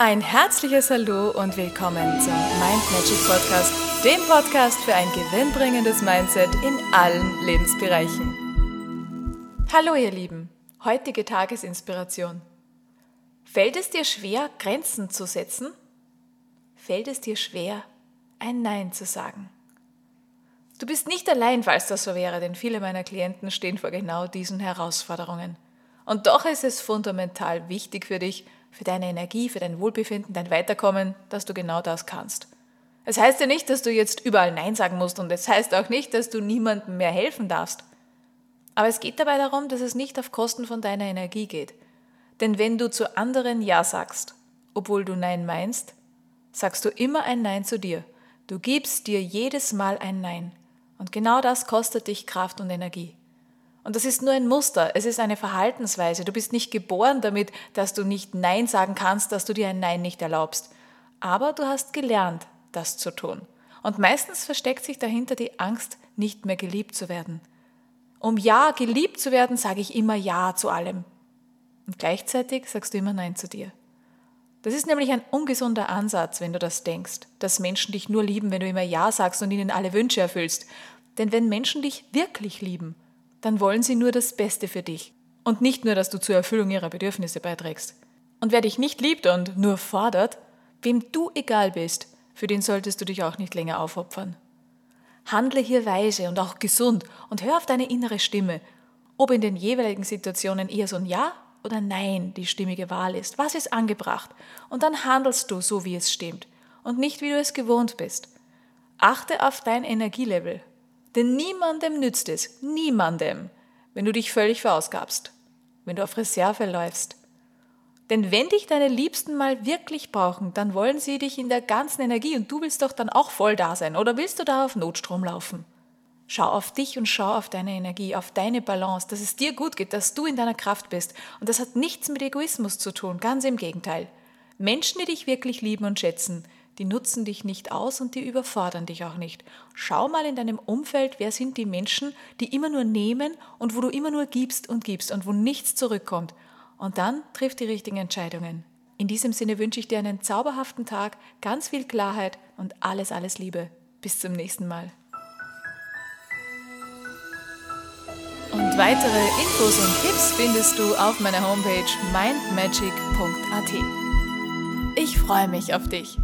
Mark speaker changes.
Speaker 1: Ein herzliches Hallo und willkommen zum Mind Magic Podcast, dem Podcast für ein gewinnbringendes Mindset in allen Lebensbereichen. Hallo ihr Lieben, heutige Tagesinspiration. Fällt es dir schwer, Grenzen zu setzen? Fällt es dir schwer, ein Nein zu sagen? Du bist nicht allein, falls das so wäre, denn viele meiner Klienten stehen vor genau diesen Herausforderungen. Und doch ist es fundamental wichtig für dich, für deine Energie, für dein Wohlbefinden, dein Weiterkommen, dass du genau das kannst. Es heißt ja nicht, dass du jetzt überall Nein sagen musst und es heißt auch nicht, dass du niemandem mehr helfen darfst. Aber es geht dabei darum, dass es nicht auf Kosten von deiner Energie geht. Denn wenn du zu anderen Ja sagst, obwohl du Nein meinst, sagst du immer ein Nein zu dir. Du gibst dir jedes Mal ein Nein. Und genau das kostet dich Kraft und Energie. Und das ist nur ein Muster, es ist eine Verhaltensweise. Du bist nicht geboren damit, dass du nicht Nein sagen kannst, dass du dir ein Nein nicht erlaubst. Aber du hast gelernt, das zu tun. Und meistens versteckt sich dahinter die Angst, nicht mehr geliebt zu werden. Um Ja geliebt zu werden, sage ich immer Ja zu allem. Und gleichzeitig sagst du immer Nein zu dir. Das ist nämlich ein ungesunder Ansatz, wenn du das denkst, dass Menschen dich nur lieben, wenn du immer Ja sagst und ihnen alle Wünsche erfüllst. Denn wenn Menschen dich wirklich lieben, dann wollen sie nur das Beste für dich und nicht nur, dass du zur Erfüllung ihrer Bedürfnisse beiträgst. Und wer dich nicht liebt und nur fordert, wem du egal bist, für den solltest du dich auch nicht länger aufopfern. Handle hier weise und auch gesund und hör auf deine innere Stimme, ob in den jeweiligen Situationen eher so ein Ja oder Nein die stimmige Wahl ist. Was ist angebracht? Und dann handelst du so, wie es stimmt und nicht, wie du es gewohnt bist. Achte auf dein Energielevel denn niemandem nützt es, niemandem, wenn du dich völlig verausgabst, wenn du auf Reserve läufst. Denn wenn dich deine Liebsten mal wirklich brauchen, dann wollen sie dich in der ganzen Energie und du willst doch dann auch voll da sein oder willst du da auf Notstrom laufen? Schau auf dich und schau auf deine Energie, auf deine Balance, dass es dir gut geht, dass du in deiner Kraft bist. Und das hat nichts mit Egoismus zu tun, ganz im Gegenteil. Menschen, die dich wirklich lieben und schätzen, die nutzen dich nicht aus und die überfordern dich auch nicht. Schau mal in deinem Umfeld, wer sind die Menschen, die immer nur nehmen und wo du immer nur gibst und gibst und wo nichts zurückkommt. Und dann triff die richtigen Entscheidungen. In diesem Sinne wünsche ich dir einen zauberhaften Tag, ganz viel Klarheit und alles, alles Liebe. Bis zum nächsten Mal. Und weitere Infos und Tipps findest du auf meiner Homepage mindmagic.at. Ich freue mich auf dich.